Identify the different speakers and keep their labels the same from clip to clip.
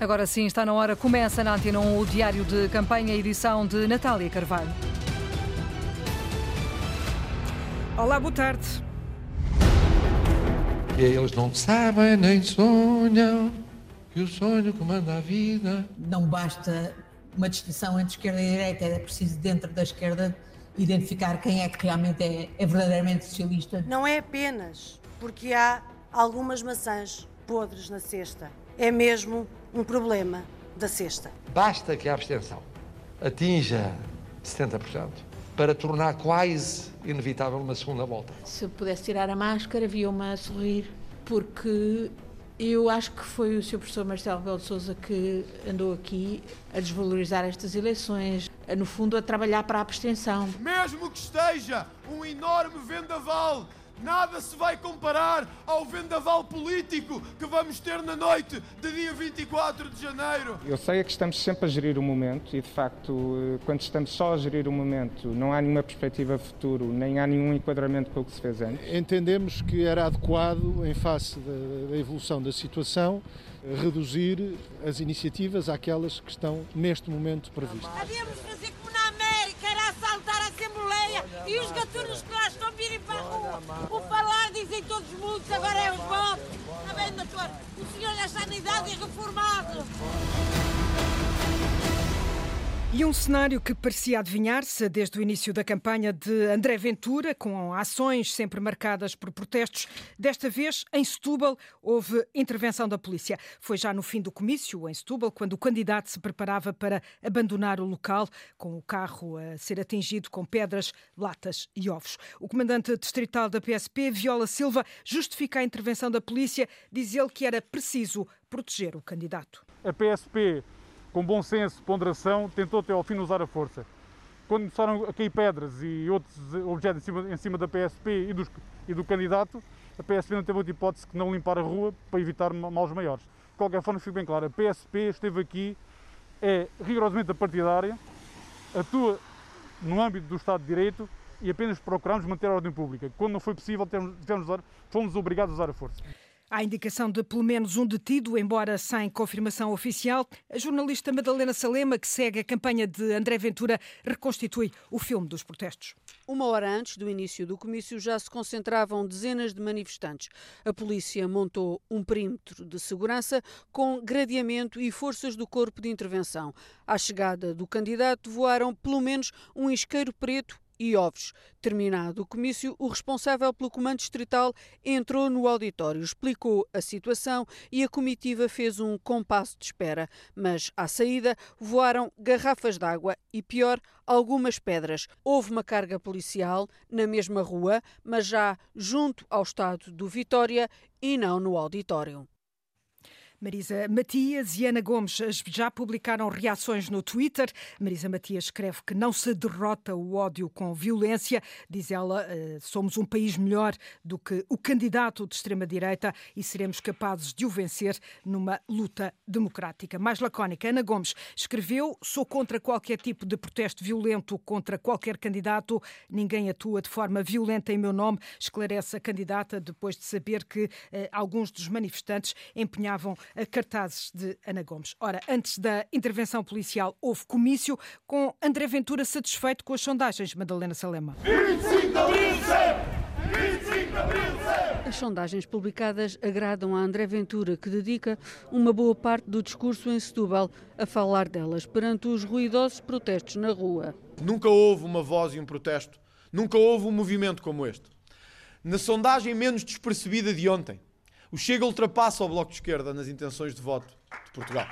Speaker 1: Agora sim, está na hora. Começa na Antena 1 o Diário de Campanha, edição de Natália Carvalho. Olá, boa tarde.
Speaker 2: Eles não sabem nem sonham que o sonho comanda a vida.
Speaker 3: Não basta uma distinção entre esquerda e direita, é preciso, dentro da esquerda, identificar quem é que realmente é, é verdadeiramente socialista.
Speaker 4: Não é apenas porque há algumas maçãs podres na cesta. É mesmo um problema da cesta.
Speaker 2: Basta que a abstenção atinja 70% para tornar quase inevitável uma segunda volta.
Speaker 5: Se eu pudesse tirar a máscara, via-me a sorrir, porque eu acho que foi o Sr. Professor Marcelo Belo de Souza que andou aqui a desvalorizar estas eleições, a, no fundo a trabalhar para a abstenção.
Speaker 6: Mesmo que esteja um enorme vendaval Nada se vai comparar ao vendaval político que vamos ter na noite de dia 24 de janeiro.
Speaker 7: Eu sei é que estamos sempre a gerir o momento e, de facto, eh, quando estamos só a gerir o momento, não há nenhuma perspectiva futuro, nem há nenhum enquadramento com o que se fez antes.
Speaker 8: Entendemos que era adequado, em face da, evolução da situação, reduzir as iniciativas àquelas que estão neste momento previstas.
Speaker 9: Havíamos fazer como na América, E
Speaker 1: um cenário que parecia adivinhar-se desde o início da campanha de André Ventura, com ações sempre marcadas por protestos. Desta vez, em Setúbal, houve intervenção da polícia. Foi já no fim do comício, em Setúbal, quando o candidato se preparava para abandonar o local, com o carro a ser atingido com pedras, latas e ovos. O comandante distrital da PSP, Viola Silva, justifica a intervenção da polícia, diz ele que era preciso proteger o candidato.
Speaker 10: A PSP com bom senso, ponderação, tentou até ao fim usar a força. Quando começaram a cair pedras e outros objetos em cima, em cima da PSP e, dos, e, do candidato, a PSP não teve outra hipótese que não limpar a rua para evitar males maiores. De qualquer forma, fique bem claro, a PSP esteve aqui, é rigorosamente partidária, atua no âmbito do Estado de Direito e apenas procuramos manter a ordem pública. Quando não foi possível, tivemos, tivemos, fomos obrigados a usar a força.
Speaker 1: Há indicação de pelo menos um detido, embora sem confirmação oficial. A jornalista Madalena Salema, que segue a campanha de André Ventura, reconstitui o filme dos protestos.
Speaker 11: Uma hora antes do início do comício já se concentravam dezenas de manifestantes. A polícia montou um perímetro de segurança com gradeamento e forças do corpo de intervenção. À chegada do candidato voaram pelo menos um isqueiro preto e ovos. Terminado o comício, o responsável pelo comando distrital entrou no auditório, explicou a situação e a comitiva fez um compasso de espera. Mas à saída voaram garrafas d'água e, pior, algumas pedras. Houve uma carga policial na mesma rua, mas já junto ao estado do Vitória e não no auditório.
Speaker 1: Marisa Matias e Ana Gomes já publicaram reações no Twitter. Marisa Matias escreve que não se derrota o ódio com violência. Diz ela, eh, somos um país melhor do que o candidato de extrema-direita e seremos capazes de o vencer numa luta democrática. Mais lacónica, Ana Gomes escreveu: sou contra qualquer tipo de protesto violento contra qualquer candidato. Ninguém atua de forma violenta em meu nome, esclarece a candidata depois de saber que eh, alguns dos manifestantes empenhavam cartazes de Ana Gomes. Ora, antes da intervenção policial, houve comício com André Ventura satisfeito com as sondagens, Madalena Salema. 25 de abril
Speaker 11: sempre! 25 de abril sempre! As sondagens publicadas agradam a André Ventura, que dedica uma boa parte do discurso em Setúbal a falar delas perante os ruidosos protestos na rua.
Speaker 6: Nunca houve uma voz e um protesto. Nunca houve um movimento como este. Na sondagem menos despercebida de ontem, o Chega ultrapassa o Bloco de Esquerda nas intenções de voto de Portugal.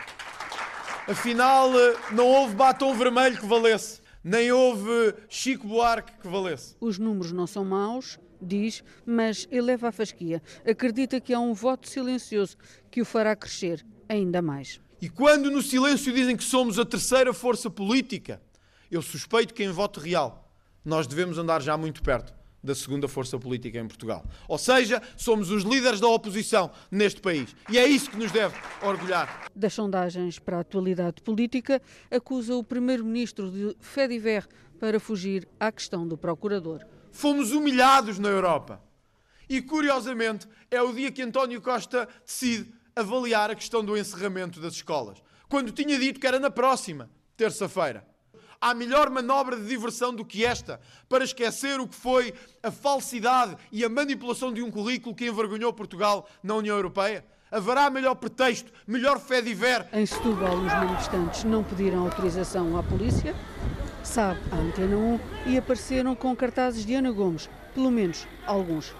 Speaker 6: Afinal, eh, não houve batom vermelho que valesse, nem houve Chico Buarque que valesse.
Speaker 11: Os números não são maus, diz, mas eleva a fasquia. Acredita que há um voto silencioso que o fará crescer ainda mais.
Speaker 6: E quando no silêncio dizem que somos a terceira força política, eu suspeito que em voto real nós devemos andar já muito perto da segunda força política em Portugal. Ou seja, somos os líderes da oposição neste país. E é isso que nos deve orgulhar.
Speaker 11: Das sondagens para a atualidade política, acusa o primeiro-ministro de Fediver para fugir à questão do procurador.
Speaker 6: Fomos humilhados na Europa. E curiosamente, é o dia que António Costa decide avaliar a questão do encerramento das escolas, quando tinha dito que era na próxima terça-feira. Há melhor manobra de diversão do que esta para esquecer o que foi a falsidade e a manipulação de um currículo que envergonhou Portugal na União Europeia? Haverá melhor pretexto, melhor fé de ver.
Speaker 11: Em Setúbal, os manifestantes não pediram autorização à polícia, sabe a Antena 1, e apareceram com cartazes de Ana Gomes, pelo menos alguns.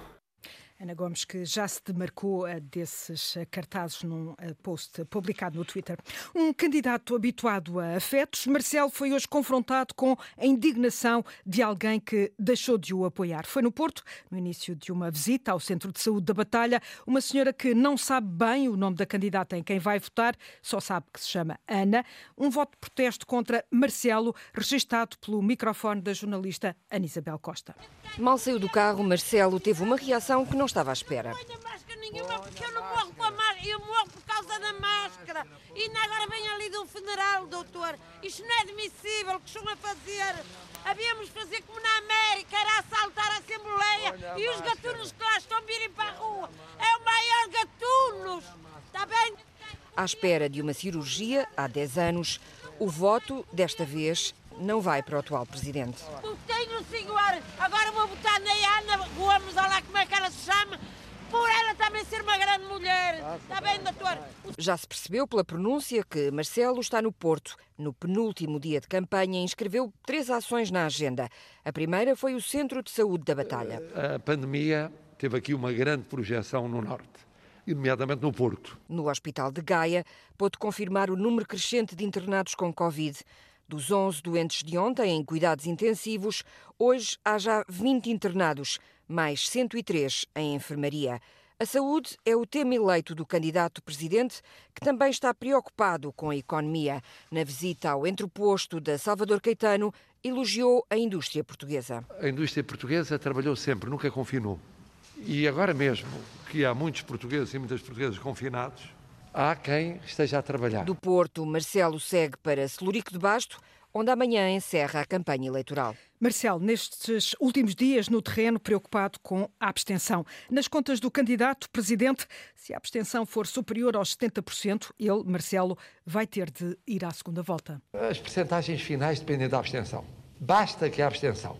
Speaker 1: Ana Gomes, que já se demarcou eh, desses eh, cartazes num eh, post publicado no Twitter. Um candidato habituado a afetos, Marcelo foi hoje confrontado com a indignação de alguém que deixou de o apoiar. Foi no Porto, no início de uma visita ao Centro de Saúde da Batalha, uma senhora que não sabe bem o nome da candidata em quem vai votar, só sabe que se chama Ana. Um voto de protesto contra Marcelo, registado pelo microfone da jornalista Ana Isabel Costa.
Speaker 12: Mal saiu do carro, Marcelo teve uma reação que não não estava à espera.
Speaker 9: Máscara nenhuma porque eu não morro com a máscara, eu morro por causa da máscara. E ainda agora vem ali de um funeral, doutor. Isto não é admissível o que estão a fazer. Havíamos fazer como na América, era assaltar a Assembleia e os gatunos que lá estão virem para a rua. É o maior gatunos. Está bem?
Speaker 12: À espera de uma cirurgia, há 10 anos, o voto, desta vez, não vai para o atual presidente.
Speaker 9: Tenho, senhor. Agora vou votar na Ana Gomes, olha lá como é que ela se chama, por ela também ser uma grande mulher. Está bem, doutor?
Speaker 12: Já se percebeu pela pronúncia que Marcelo está no Porto. No penúltimo dia de campanha, inscreveu três ações na agenda. A primeira foi o Centro de Saúde da Batalha.
Speaker 2: A pandemia teve aqui uma grande projeção no Norte nomeadamente no Porto.
Speaker 12: No Hospital de Gaia, pôde confirmar o número crescente de internados com Covid. Dos 11 doentes de ontem em cuidados intensivos, hoje há já 20 internados, mais 103 em enfermaria. A saúde é o tema eleito do candidato presidente, que também está preocupado com a economia. Na visita ao entreposto da Salvador Caetano, elogiou a indústria portuguesa.
Speaker 2: A indústria portuguesa trabalhou sempre, nunca confinou. E agora mesmo que há muitos portugueses e muitas portuguesas confinados, há quem esteja a trabalhar.
Speaker 12: Do Porto, Marcelo segue para Celurico de Basto, onde amanhã encerra a campanha eleitoral.
Speaker 1: Marcelo, nestes últimos dias no terreno, preocupado com a abstenção. Nas contas do candidato presidente, se a abstenção for superior aos 70%, ele, Marcelo, vai ter de ir à segunda volta.
Speaker 2: As percentagens finais dependem da abstenção. Basta que a abstenção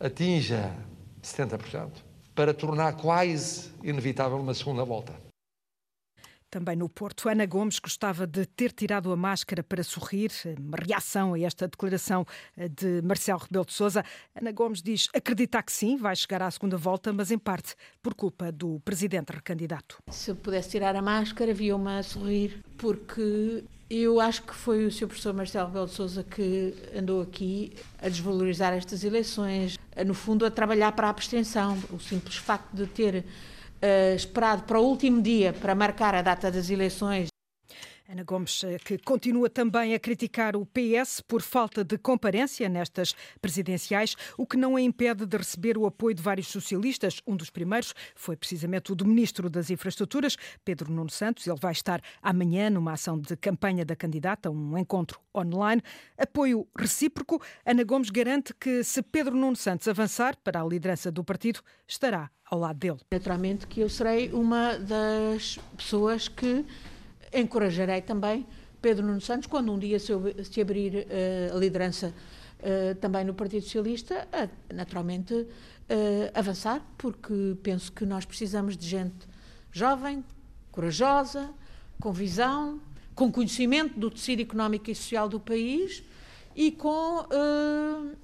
Speaker 2: atinja 70% para tornar quase inevitável uma segunda volta.
Speaker 1: Também no Porto, Ana Gomes gostava de ter tirado a máscara para sorrir. Uma reação a esta declaração eh, de Marcelo Rebelo de Sousa. Ana Gomes diz acreditar que sim, vai chegar à segunda volta, mas em parte por culpa do presidente recandidato.
Speaker 5: Se pudesse tirar a máscara, via-me a sorrir, porque eu acho que foi o Sr. Professor Marcelo Rebelo de Sousa que andou aqui a desvalorizar estas eleições, no fundo a trabalhar para a abstenção. O simples facto de ter uh, esperado para o último dia para marcar a data das eleições.
Speaker 1: Ana Gomes, eh, que continua também a criticar o PS por falta de comparência nestas presidenciais, o que não a impede de receber o apoio de vários socialistas. Um dos primeiros foi precisamente o do Ministro das Infraestruturas, Pedro Nuno Santos. Ele vai estar amanhã numa ação de campanha da candidata, um encontro online. Apoio recíproco. Ana Gomes garante que, se Pedro Nuno Santos avançar para a liderança do partido, estará ao lado dele.
Speaker 5: Naturalmente que eu serei uma das pessoas que encorajarei também Pedro Nuno Santos, quando um dia se, abrir uh, a liderança uh, também no Partido Socialista, a, naturalmente uh, avançar, porque penso que nós precisamos de gente jovem, corajosa, com visão, com conhecimento do tecido económico e social do país e com,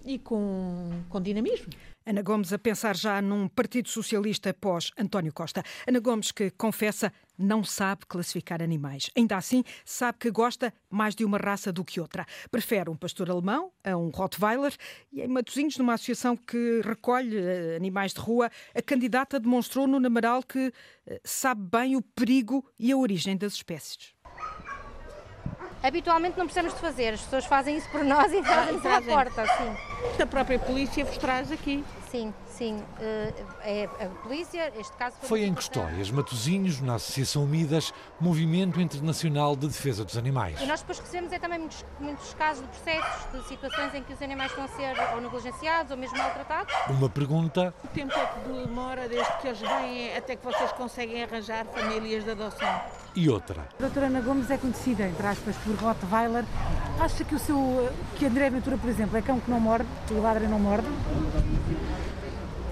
Speaker 5: e com, com dinamismo.
Speaker 1: Ana Gomes a pensar já num Partido Socialista pós António Costa. Ana Gomes que confessa não sabe classificar animais. Ainda assim, sabe que gosta mais de uma raça do que outra. Prefere um pastor alemão a um Rottweiler e em Matosinhos, numa associação que recolhe eh, animais de rua, a candidata demonstrou no Namaral que eh, sabe bem o perigo e a origem das espécies
Speaker 13: habitualmente não precisamos de fazer. As pessoas fazem isso por nós e trazem-nos à porta, sim.
Speaker 5: A própria polícia vos traz aqui.
Speaker 13: Sim, sim. Eh, é a polícia, este caso
Speaker 14: foi. Foi em Custóias, Matosinhos, na Associação Unidas, Movimento Internacional de Defesa dos Animais.
Speaker 13: E nós depois recebemos é também muitos, muitos casos de processos, de situações em que os animais estão a ser ou negligenciados ou mesmo maltratados.
Speaker 14: Uma pergunta.
Speaker 5: O tempo é que demora desde que eles vêm até que vocês conseguem arranjar famílias de adoção?
Speaker 14: E outra.
Speaker 15: A doutora Ana Gomes é conhecida, entre aspas, por Rottweiler. Acha que o seu, que André Ventura, por exemplo, é cão que não morde, o ladra não morde?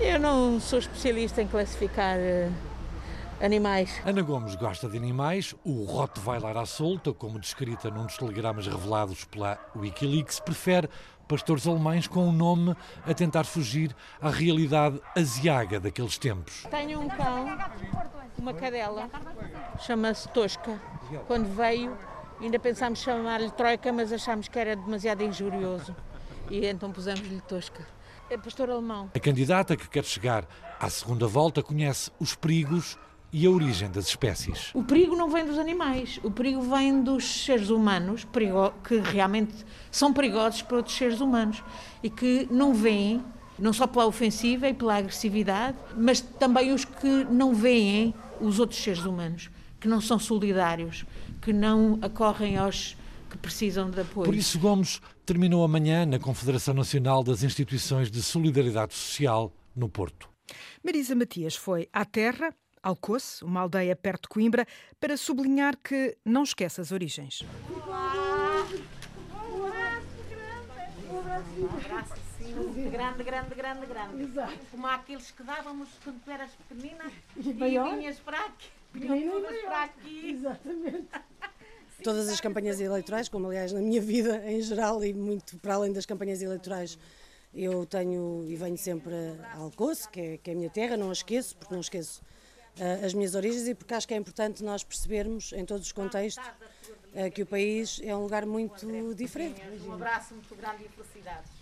Speaker 5: Eu não sou especialista em classificar uh, animais.
Speaker 14: Ana Gomes gosta de animais. O Rottweiler à solta, como descrita num dos telegramas revelados pela Wikileaks, prefere pastores alemães com um nome a tentar fugir à realidade asiaga daqueles tempos.
Speaker 5: Tenho um cão, uma cadela, chama-se Tosca. Quando veio, ainda pensámos chamar-lhe Troika, mas achámos que era demasiado injurioso. E então pusemos-lhe Tosca é pastor alemão.
Speaker 14: A candidata que quer chegar à segunda volta conhece os perigos e a origem das espécies.
Speaker 5: O perigo não vem dos animais, o perigo vem dos seres humanos, perigo, que realmente são perigosos para outros seres humanos e que não veem, não só pela ofensiva e pela agressividade, mas também os que não veem os outros seres humanos, que não são solidários, que não acorrem aos que precisam de apoio.
Speaker 14: Por isso, Gomes terminou amanhã na Confederação Nacional das Instituições de Solidariedade Social, no Porto.
Speaker 1: Marisa Matias foi à terra, Alcoce, uma aldeia perto de Coimbra, para sublinhar que não esquece as origens.
Speaker 5: Um abraço assim, grande, grande, grande, grande. Exato. Como aqueles que dávamos quando tu eras pequenina e, e vinhas para aqui. Vinham todas para aqui.
Speaker 15: Exatamente
Speaker 4: todas as campanhas eleitorais, como aliás na minha vida em geral e muito para além das campanhas eleitorais, eu tenho e venho sempre a Alcoce, que é, que é a minha terra, não a esqueço, porque não esqueço uh, as minhas origens e porque acho que é importante nós percebermos em todos os contextos uh, que o país é um lugar muito diferente.
Speaker 5: Um abraço muito grande e felicidades.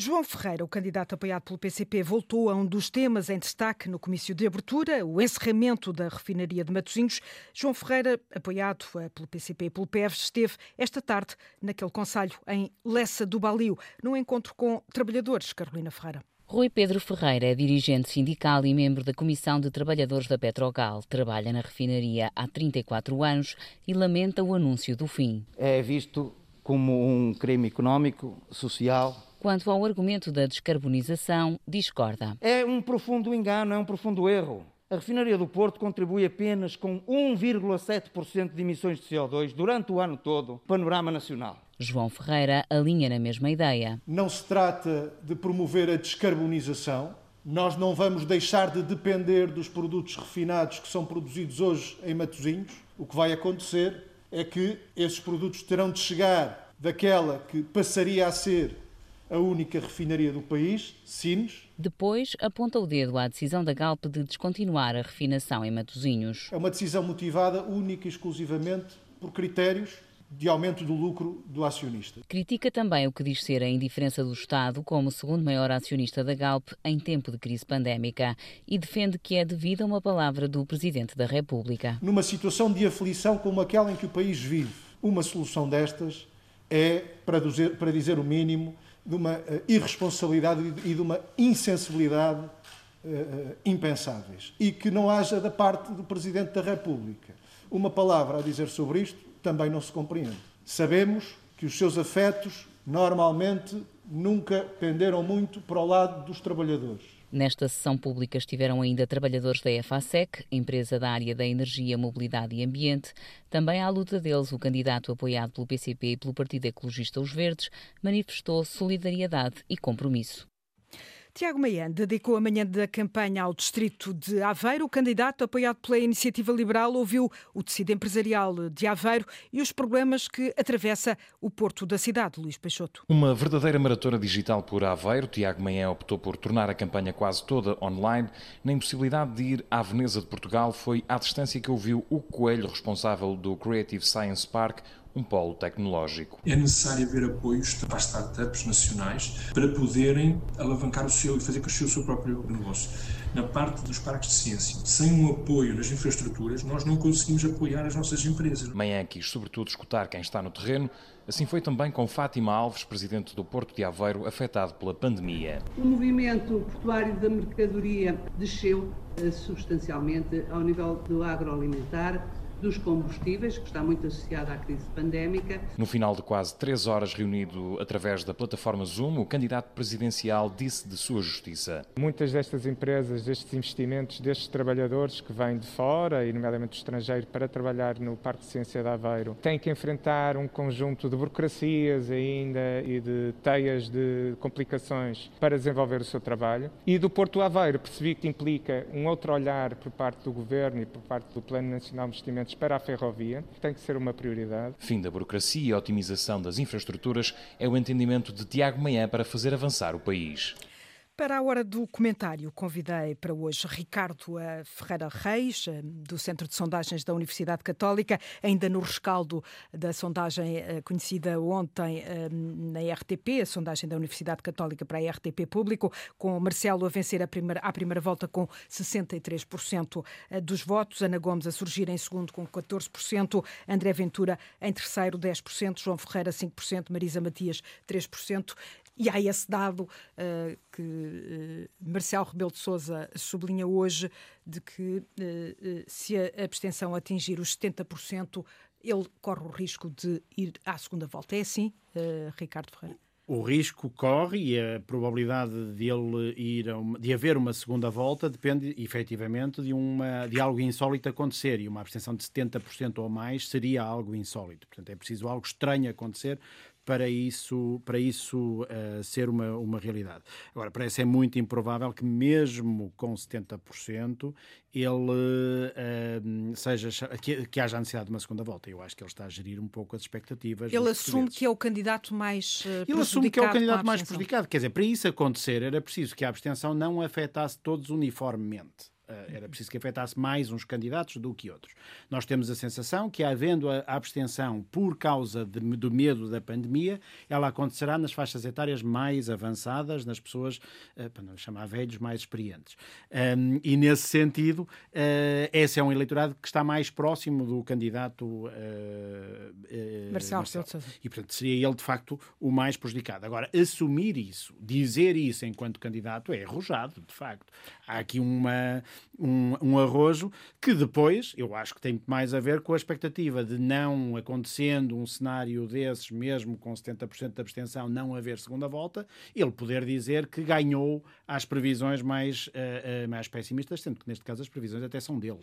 Speaker 1: João Ferreira, o candidato apoiado pelo PCP, voltou a um dos temas em destaque no comício de abertura, o encerramento da refinaria de Matosinhos. João Ferreira, apoiado eh, pelo PCP e pelo PEV, esteve esta tarde naquele conselho em Lessa do Balio, num encontro com trabalhadores. Carolina Ferreira.
Speaker 16: Rui Pedro Ferreira é dirigente sindical e membro da Comissão de Trabalhadores da Petrogal. Trabalha na refinaria há 34 anos e lamenta o anúncio do fim.
Speaker 17: É visto como um crime económico, social
Speaker 16: Quanto ao argumento da descarbonização, discorda.
Speaker 17: É um profundo engano, é um profundo erro. A refinaria do Porto contribui apenas com 1,7% de emissões de CO2 durante o ano todo, panorama nacional.
Speaker 16: João Ferreira alinha na mesma ideia.
Speaker 8: Não se trata de promover a descarbonização. Nós não vamos deixar de depender dos produtos refinados que são produzidos hoje em Matosinhos. O que vai acontecer é que esses produtos terão de chegar daquela que passaria a ser a única refinaria do país, Sines.
Speaker 16: Depois aponta o dedo à decisão da Galp de descontinuar a refinação em Matosinhos.
Speaker 8: É uma decisão motivada única e exclusivamente por critérios de aumento do lucro do acionista.
Speaker 16: Critica também o que diz ser a indiferença do Estado como segundo maior acionista da Galp em tempo de crise pandémica e defende que é devido a uma palavra do Presidente da República.
Speaker 8: Numa situação de aflição como aquela em que o país vive, uma solução destas é, para dizer, para dizer o mínimo, de uma uh, irresponsabilidade e de uma insensibilidade uh, impensáveis. E que não haja da parte do Presidente da República uma palavra a dizer sobre isto, também não se compreende. Sabemos que os seus afetos normalmente nunca penderam muito para o lado dos trabalhadores.
Speaker 16: Nesta sessão pública estiveram ainda trabalhadores da EFASEC, empresa da área da energia, mobilidade e ambiente. Também à luta deles, o candidato apoiado pelo PCP e pelo Partido Ecologista Os Verdes manifestou solidariedade e compromisso.
Speaker 1: Tiago Maian dedicou a manhã da campanha ao distrito de Aveiro. O candidato, apoiado pela Iniciativa Liberal, ouviu o tecido empresarial de Aveiro e os problemas que atravessa o porto da cidade. Luís Peixoto.
Speaker 18: Uma verdadeira maratona digital por Aveiro. Tiago Maian optou por tornar a campanha quase toda online. Na impossibilidade de ir à Veneza de Portugal, foi à distância que ouviu o Coelho, responsável do Creative Science Park, um polo tecnológico.
Speaker 19: É necessário haver apoios para as startups nacionais para poderem alavancar o seu e fazer crescer o seu próprio negócio. Na parte dos parques de ciência, sem um apoio nas infraestruturas, nós não conseguimos apoiar as nossas empresas.
Speaker 18: Manhã quis, sobretudo, escutar quem está no terreno. Assim foi também com Fátima Alves, presidente do Porto de Aveiro, afetado pela pandemia.
Speaker 20: O movimento portuário da mercadoria desceu eh, substancialmente ao nível do agroalimentar dos combustíveis, que está muito associada à crise pandémica.
Speaker 18: No final de quase três horas reunido através da plataforma Zoom, o candidato presidencial disse de sua justiça.
Speaker 7: Muitas destas empresas, destes investimentos, destes trabalhadores que vêm de fora, e nomeadamente do estrangeiro, para trabalhar no Parque de Ciência de Aveiro, têm que enfrentar um conjunto de burocracias ainda e de teias de complicações para desenvolver o seu trabalho. E do Porto Aveiro percebi que implica um outro olhar por parte do Governo e por parte do Plano Nacional de Investimentos investimentos para a ferrovia, tem que ser uma prioridade.
Speaker 18: Fim da burocracia e otimização das infraestruturas é o entendimento de Tiago Manhã para fazer avançar o país.
Speaker 1: Para a hora do comentário, convidei para hoje Ricardo Ferreira Reis, eh, do Centro de Sondagens da Universidade Católica, ainda no rescaldo da sondagem eh, conhecida ontem eh, na RTP, a sondagem da Universidade Católica para a RTP Público, com Marcelo a vencer a primeira, à primeira volta com 63% dos votos, Ana Gomes a surgir em segundo com 14%, André Ventura em terceiro 10%, João Ferreira 5%, Marisa Matias 3%. E há esse dado uh, que uh, Marcelo Rebelo de Sousa sublinha hoje de que uh, se a abstenção atingir os 70%, ele corre o risco de ir à segunda volta. É assim, Ricardo Ferreira?
Speaker 21: O risco corre e a probabilidade de ele ir uma, de haver uma segunda volta depende efetivamente de, uma, de algo insólito acontecer e uma abstenção de 70% ou mais seria algo insólito. Portanto, é preciso algo estranho acontecer para isso, para isso uh, ser uma, uma realidade. Agora, parece é muito improvável que, mesmo com 70%, ele uh, seja que, que, haja a necessidade de uma segunda volta. Eu acho que ele está a gerir um pouco as expectativas.
Speaker 1: Ele assume que é o candidato mais uh,
Speaker 21: Ele assume que é o candidato mais prejudicado. Quer dizer, para isso acontecer, era preciso que a abstenção não afetasse todos uniformemente. Eh, era preciso que afetasse mais uns candidatos do que outros. Nós temos a sensação que, havendo a abstenção por causa de, do medo da pandemia, ela acontecerá nas faixas etárias mais avançadas, nas pessoas, eh, para não chamar velhos, mais experientes. E, nesse sentido, uh, esse é um eleitorado que está mais próximo do candidato
Speaker 1: Marcelo. Marcelo.
Speaker 21: E, portanto, seria ele, de facto, o mais prejudicado. Agora, assumir isso, dizer isso enquanto candidato, é arrojado, de facto. Há aqui uma um, um arrojo que depois, eu acho que tem mais a ver com a expectativa de não acontecendo um cenário desses, mesmo com 70% de abstenção, não haver segunda volta, ele poder dizer que ganhou às previsões mais, uh, uh, mais pessimistas, sendo que neste caso as previsões até são dele.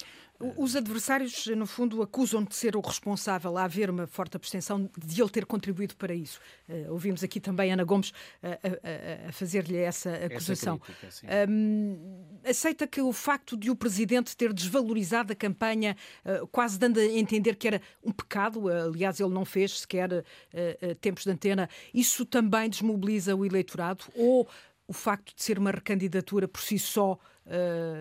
Speaker 1: Os adversários, no fundo, acusam de ser o responsável a haver uma forte abstenção, de ele ter contribuído para isso. Uh, ouvimos aqui também Ana Gomes a, a, a fazer-lhe essa acusação. Essa crítica, um, aceita que o facto de o Presidente ter desvalorizado a campanha, uh, quase dando a entender que era um pecado, uh, aliás, ele não fez sequer uh, tempos de antena, isso também desmobiliza o eleitorado? Ou o facto de ser uma recandidatura por si só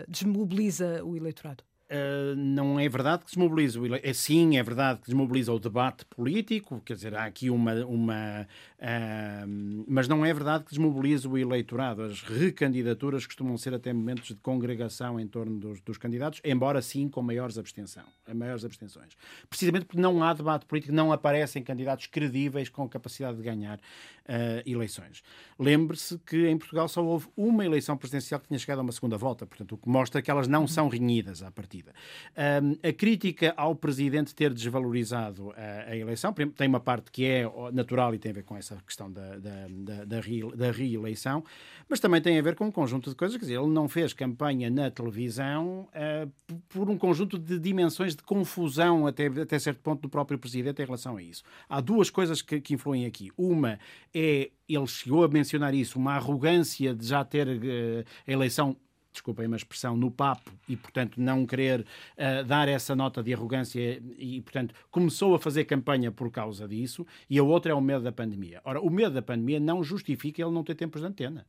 Speaker 1: desmobiliza o eleitorado?
Speaker 21: Uh, não é verdade que desmobiliza sim é verdade que desmobiliza o debate político quer dizer há aqui uma uma uh, mas não é verdade que desmobiliza o eleitorado. As recandidaturas costumam ser até momentos de congregação em torno dos, dos candidatos embora sim com maiores abstenção maiores abstenções. Precisamente porque não há debate político não aparecem candidatos credíveis com capacidade de ganhar uh, eleições. Lembre-se que em Portugal só houve uma eleição presidencial que tinha chegado a uma segunda volta portanto o que mostra que elas não são renhidas à partida. A crítica ao presidente ter desvalorizado a, a, eleição tem uma parte que é natural e tem a ver com essa questão da, da, da, da, da reeleição, mas também tem a ver com um conjunto de coisas. Quer dizer, ele não fez campanha na televisão uh, por um conjunto de dimensões de confusão até, até certo ponto do próprio presidente em relação a isso. Há duas coisas que, que influem aqui. Uma é ele chegou a mencionar isso, uma arrogância de já ter uh, a eleição desculpem a expressão, no papo e, portanto, não querer uh, dar essa nota de arrogância e, portanto, começou a fazer campanha por causa disso. E a outra é o medo da pandemia. Ora, o medo da pandemia não justifica ele não ter tempos de antena.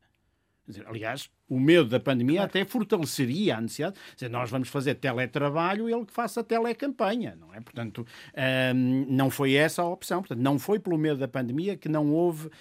Speaker 21: Dizer, aliás, o medo da pandemia claro. até fortaleceria a necessidade. Dizer, nós vamos fazer teletrabalho, ele que faça telecampanha, não é? Portanto, um, não foi essa a opção. Portanto, não foi pelo medo da pandemia que não houve uh,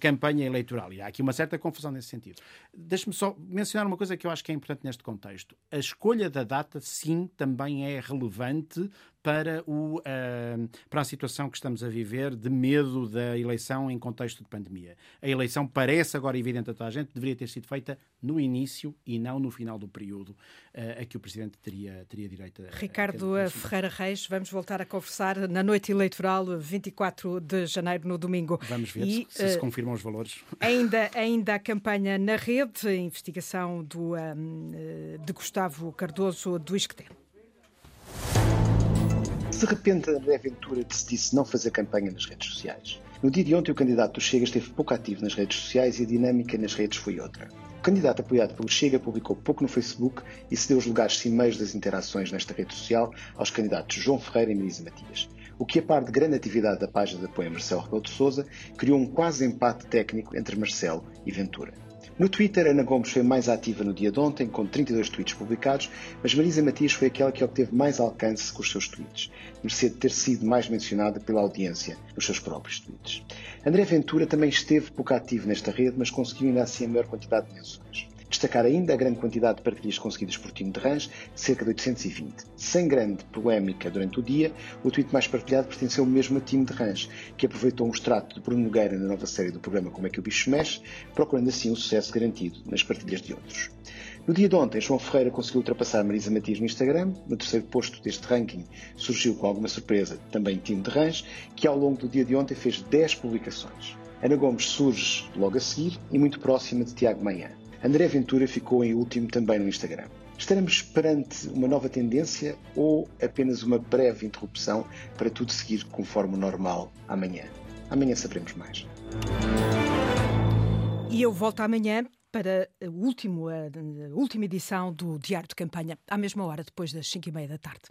Speaker 21: campanha eleitoral. E há aqui uma certa confusão nesse sentido. Deixe-me só mencionar uma coisa que eu acho que é importante neste contexto. A escolha da data, sim, também é relevante para, o, uh, para a situação que estamos a viver de medo da eleição em contexto de pandemia. A eleição parece agora evidente a toda a gente, deveria ter sido feita no início e não no final do período uh, a que o Presidente teria, teria direito a.
Speaker 1: Ricardo a, a Ferreira Reis, vamos voltar a conversar na noite eleitoral, 24 de janeiro, no domingo.
Speaker 21: Vamos ver e, se, uh, se confirmam os valores.
Speaker 1: Ainda, ainda a campanha na rede, a investigação do, um, de Gustavo Cardoso do Isqueté.
Speaker 22: De repente, André Ventura decidisse não fazer campanha nas redes sociais. No dia de ontem, o candidato do Chega esteve pouco ativo nas redes sociais e a dinâmica nas redes foi outra. O candidato apoiado pelo Chega publicou pouco no Facebook e cedeu os lugares cimeiros das interações nesta rede social aos candidatos João Ferreira e Marisa Matias. O que, a par de grande atividade da página de apoio a Marcelo Rebelo de Sousa, criou um quase empate técnico entre Marcelo e Ventura. No Twitter, Ana Gomes foi mais ativa no dia de ontem, com 32 tweets publicados, mas Marisa Matias foi aquela que obteve mais alcance com os seus tweets, de ter sido mais mencionada pela audiência nos seus próprios tweets. André Ventura também esteve pouco ativo nesta rede, mas conseguiu ainda assim a maior quantidade de menções. Destacar ainda a grande quantidade de partilhas conseguidas por Tino de Rãs, cerca de 820. Sem grande polémica durante o dia, o tweet mais partilhado pertenceu mesmo a Tino de Rãs, que aproveitou um extrato de Bruno Nogueira na nova série do programa Como é que o Bicho Mexe, procurando assim o um sucesso garantido nas partilhas de outros. No dia de ontem, João Ferreira conseguiu ultrapassar Marisa Matias no Instagram. No terceiro posto deste ranking surgiu com alguma surpresa também Tino de Rãs, que ao longo do dia de ontem fez 10 publicações. Ana Gomes surge logo a seguir e muito próxima de Tiago Manhã. André Ventura ficou em último também no Instagram. Estaremos perante uma nova tendência ou apenas uma breve interrupção para tudo seguir conforme o normal amanhã? Amanhã saberemos mais.
Speaker 1: E eu volto amanhã para a, último, a última edição do Diário de Campanha, à mesma hora, depois das 5 e meia da tarde.